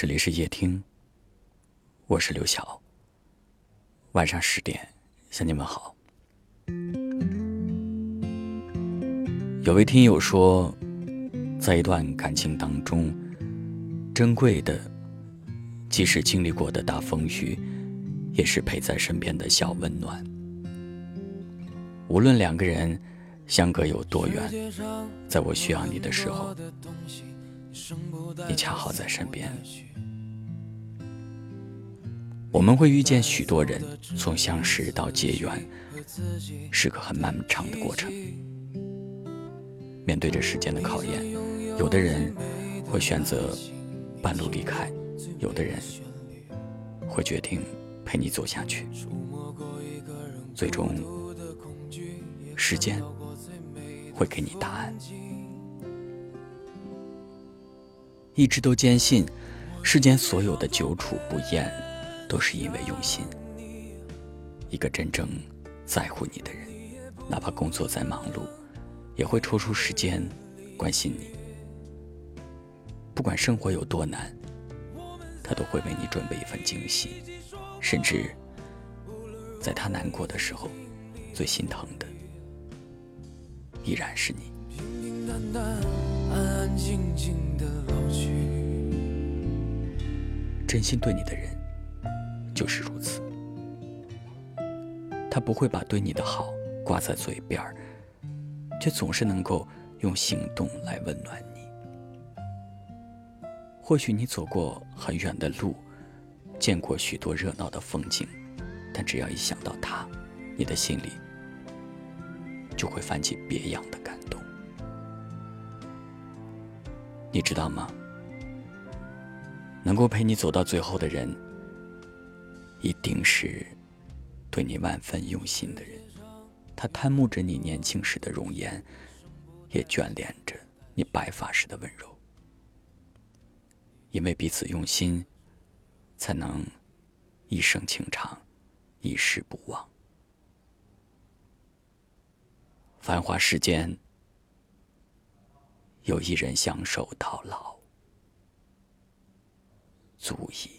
这里是夜听，我是刘晓。晚上十点向你们好。有位听友说，在一段感情当中，珍贵的，即使经历过的大风雨，也是陪在身边的小温暖。无论两个人相隔有多远，在我需要你的时候，你恰好在身边。我们会遇见许多人，从相识到结缘，是个很漫长的过程。面对着时间的考验，有的人会选择半路离开，有的人会决定陪你走下去。最终，时间会给你答案。一直都坚信，世间所有的久处不厌，都是因为用心。一个真正在乎你的人，哪怕工作再忙碌。也会抽出时间关心你，不管生活有多难，他都会为你准备一份惊喜，甚至在他难过的时候，最心疼的依然是你。安安静静的老去真心对你的人就是如此，他不会把对你的好挂在嘴边儿。却总是能够用行动来温暖你。或许你走过很远的路，见过许多热闹的风景，但只要一想到他，你的心里就会泛起别样的感动。你知道吗？能够陪你走到最后的人，一定是对你万分用心的人。他贪慕着你年轻时的容颜，也眷恋着你白发时的温柔。因为彼此用心，才能一生情长，一世不忘。繁华世间，有一人相守到老，足矣。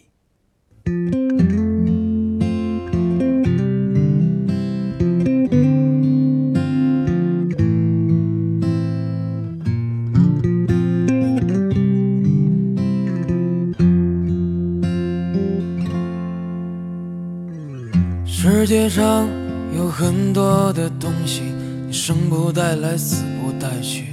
世界上有很多的东西，你生不带来，死不带去。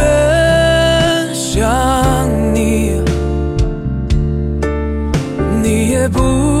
不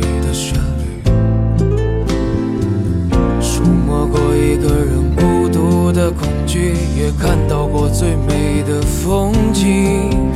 恐惧也看到过最美的风景。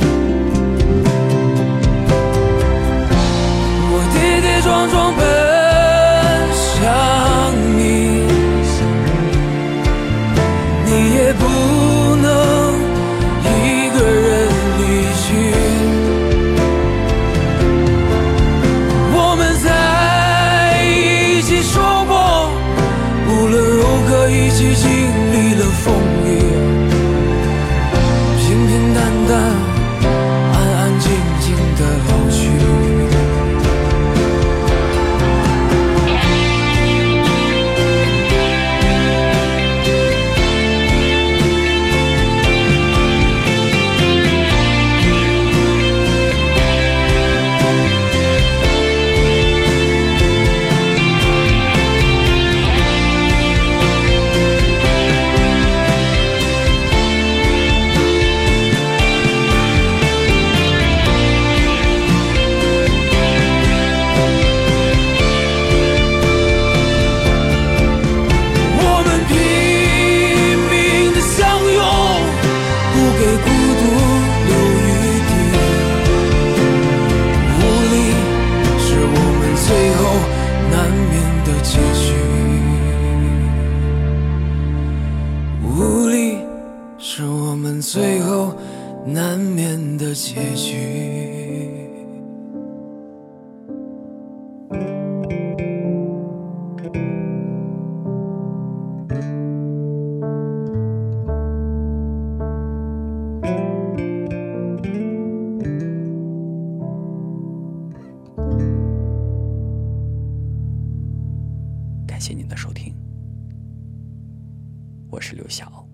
最后难免的结局。感谢您的收听我是刘晓。